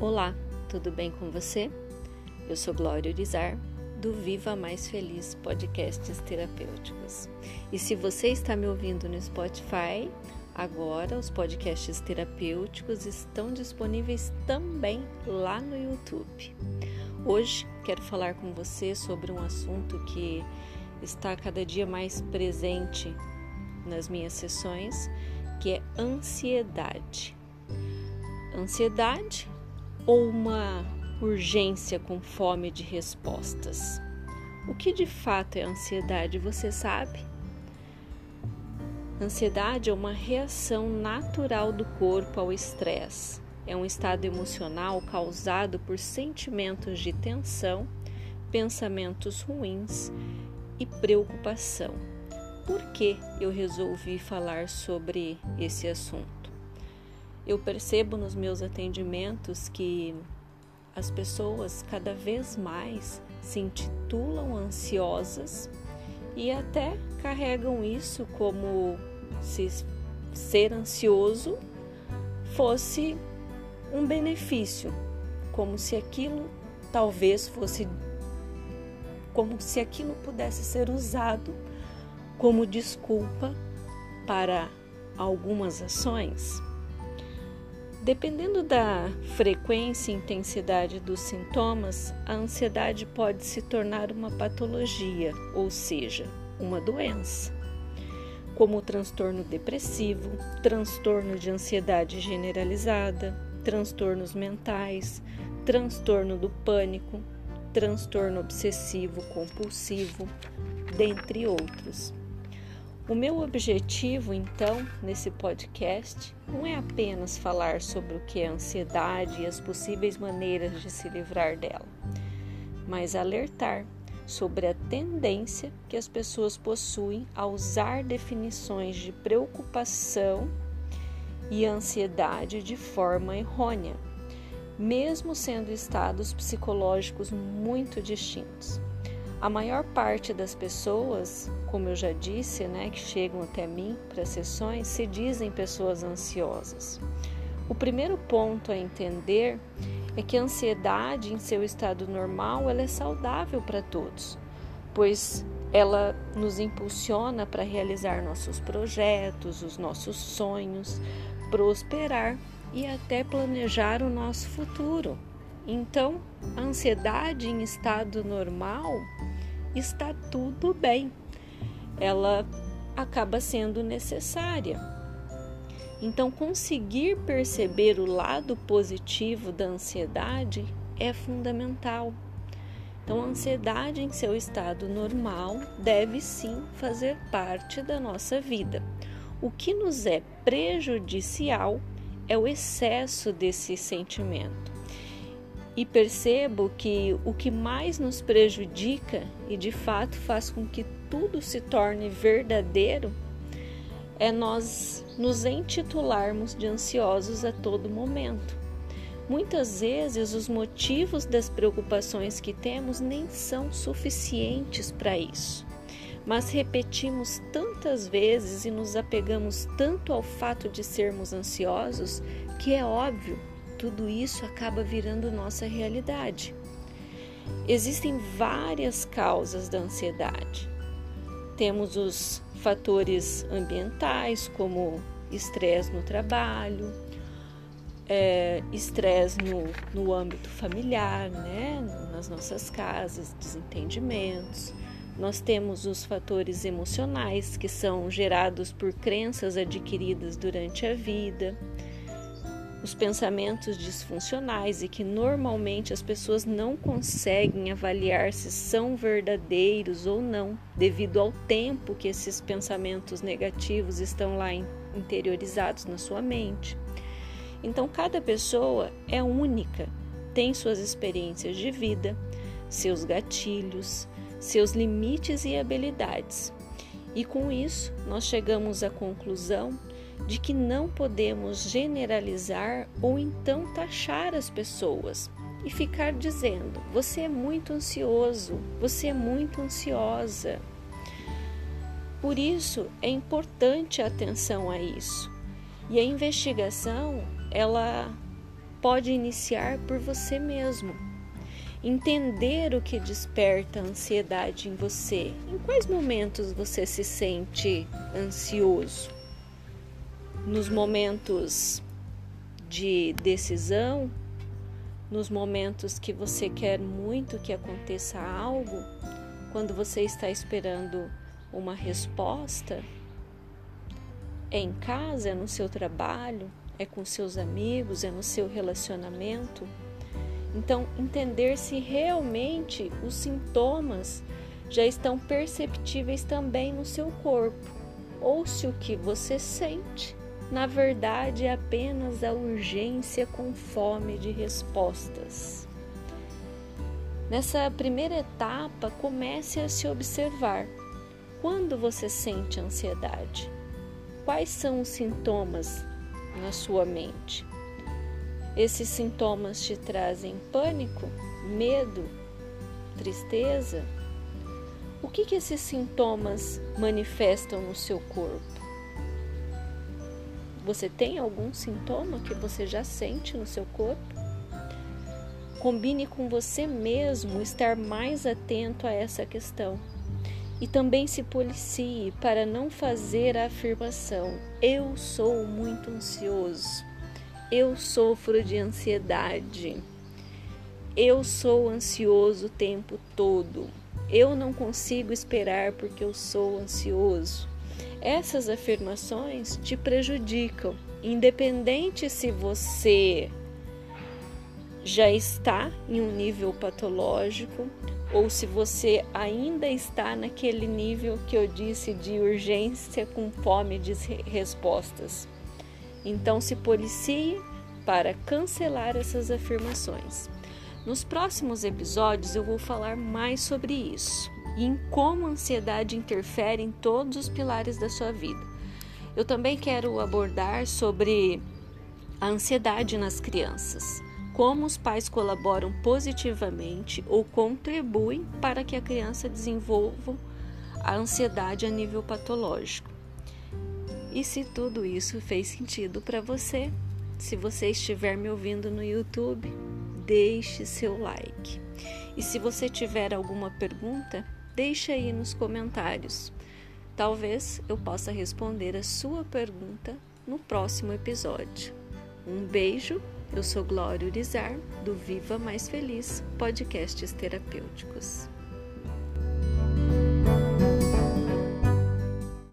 Olá, tudo bem com você? Eu sou Glória Urizar, do Viva Mais Feliz Podcasts Terapêuticos. E se você está me ouvindo no Spotify, agora os podcasts terapêuticos estão disponíveis também lá no YouTube. Hoje quero falar com você sobre um assunto que está cada dia mais presente nas minhas sessões, que é ansiedade. Ansiedade ou uma urgência com fome de respostas? O que de fato é ansiedade, você sabe? Ansiedade é uma reação natural do corpo ao estresse. É um estado emocional causado por sentimentos de tensão, pensamentos ruins e preocupação. Por que eu resolvi falar sobre esse assunto? Eu percebo nos meus atendimentos que as pessoas cada vez mais se intitulam ansiosas e até carregam isso como se ser ansioso fosse um benefício, como se aquilo talvez fosse como se aquilo pudesse ser usado como desculpa para algumas ações. Dependendo da frequência e intensidade dos sintomas, a ansiedade pode se tornar uma patologia, ou seja, uma doença, como o transtorno depressivo, transtorno de ansiedade generalizada, transtornos mentais, transtorno do pânico, transtorno obsessivo compulsivo, dentre outros. O meu objetivo, então, nesse podcast, não é apenas falar sobre o que é ansiedade e as possíveis maneiras de se livrar dela, mas alertar sobre a tendência que as pessoas possuem a usar definições de preocupação e ansiedade de forma errônea, mesmo sendo estados psicológicos muito distintos. A maior parte das pessoas, como eu já disse, né, que chegam até mim para sessões, se dizem pessoas ansiosas. O primeiro ponto a entender é que a ansiedade em seu estado normal ela é saudável para todos, pois ela nos impulsiona para realizar nossos projetos, os nossos sonhos, prosperar e até planejar o nosso futuro. Então, a ansiedade em estado normal está tudo bem. Ela acaba sendo necessária. Então, conseguir perceber o lado positivo da ansiedade é fundamental. Então, a ansiedade em seu estado normal deve sim fazer parte da nossa vida. O que nos é prejudicial é o excesso desse sentimento e percebo que o que mais nos prejudica e de fato faz com que tudo se torne verdadeiro é nós nos intitularmos de ansiosos a todo momento. Muitas vezes os motivos das preocupações que temos nem são suficientes para isso, mas repetimos tantas vezes e nos apegamos tanto ao fato de sermos ansiosos que é óbvio tudo isso acaba virando nossa realidade. Existem várias causas da ansiedade. Temos os fatores ambientais, como estresse no trabalho, é, estresse no, no âmbito familiar, né? nas nossas casas, desentendimentos. Nós temos os fatores emocionais, que são gerados por crenças adquiridas durante a vida os pensamentos disfuncionais e que normalmente as pessoas não conseguem avaliar se são verdadeiros ou não, devido ao tempo que esses pensamentos negativos estão lá interiorizados na sua mente. Então, cada pessoa é única, tem suas experiências de vida, seus gatilhos, seus limites e habilidades. E com isso, nós chegamos à conclusão de que não podemos generalizar ou então taxar as pessoas e ficar dizendo: você é muito ansioso, você é muito ansiosa. Por isso é importante a atenção a isso. E a investigação, ela pode iniciar por você mesmo. Entender o que desperta a ansiedade em você. Em quais momentos você se sente ansioso? Nos momentos de decisão, nos momentos que você quer muito que aconteça algo, quando você está esperando uma resposta, é em casa, é no seu trabalho, é com seus amigos, é no seu relacionamento. Então, entender se realmente os sintomas já estão perceptíveis também no seu corpo, ou se o que você sente, na verdade, é apenas a urgência com fome de respostas. Nessa primeira etapa, comece a se observar. Quando você sente ansiedade? Quais são os sintomas na sua mente? Esses sintomas te trazem pânico, medo, tristeza? O que, que esses sintomas manifestam no seu corpo? Você tem algum sintoma que você já sente no seu corpo? Combine com você mesmo estar mais atento a essa questão e também se policie para não fazer a afirmação: eu sou muito ansioso, eu sofro de ansiedade, eu sou ansioso o tempo todo, eu não consigo esperar porque eu sou ansioso. Essas afirmações te prejudicam, independente se você já está em um nível patológico ou se você ainda está naquele nível que eu disse de urgência com fome de respostas. Então se policie para cancelar essas afirmações. Nos próximos episódios eu vou falar mais sobre isso e em como a ansiedade interfere em todos os pilares da sua vida. Eu também quero abordar sobre a ansiedade nas crianças como os pais colaboram positivamente ou contribuem para que a criança desenvolva a ansiedade a nível patológico. E se tudo isso fez sentido para você, se você estiver me ouvindo no YouTube, deixe seu like. E se você tiver alguma pergunta, deixe aí nos comentários. Talvez eu possa responder a sua pergunta no próximo episódio. Um beijo eu sou Glória Urizar, do Viva Mais Feliz Podcasts Terapêuticos.